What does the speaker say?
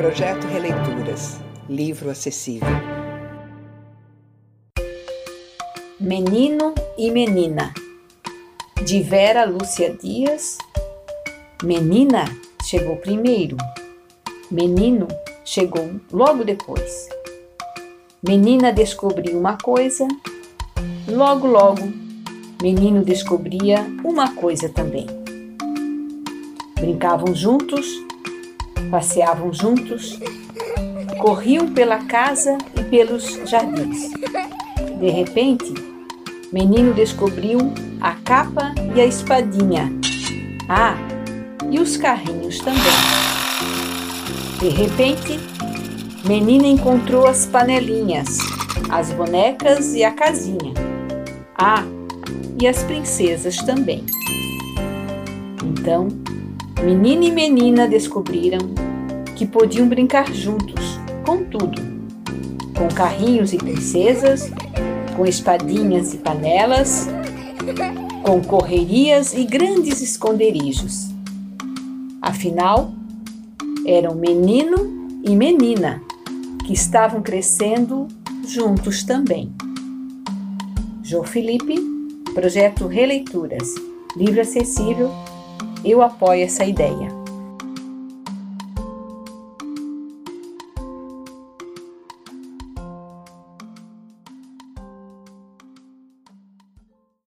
Projeto Releituras Livro Acessível. Menino e Menina, de Vera Lúcia Dias. Menina chegou primeiro, menino chegou logo depois. Menina descobriu uma coisa, logo, logo, menino descobria uma coisa também. Brincavam juntos passeavam juntos, corriam pela casa e pelos jardins. De repente, menino descobriu a capa e a espadinha. Ah, e os carrinhos também. De repente, menina encontrou as panelinhas, as bonecas e a casinha. Ah, e as princesas também. Então, Menina e menina descobriram que podiam brincar juntos, com tudo: com carrinhos e princesas, com espadinhas e panelas, com correrias e grandes esconderijos. Afinal, eram menino e menina que estavam crescendo juntos também. João Felipe, Projeto Releituras, livro acessível eu apoio essa ideia.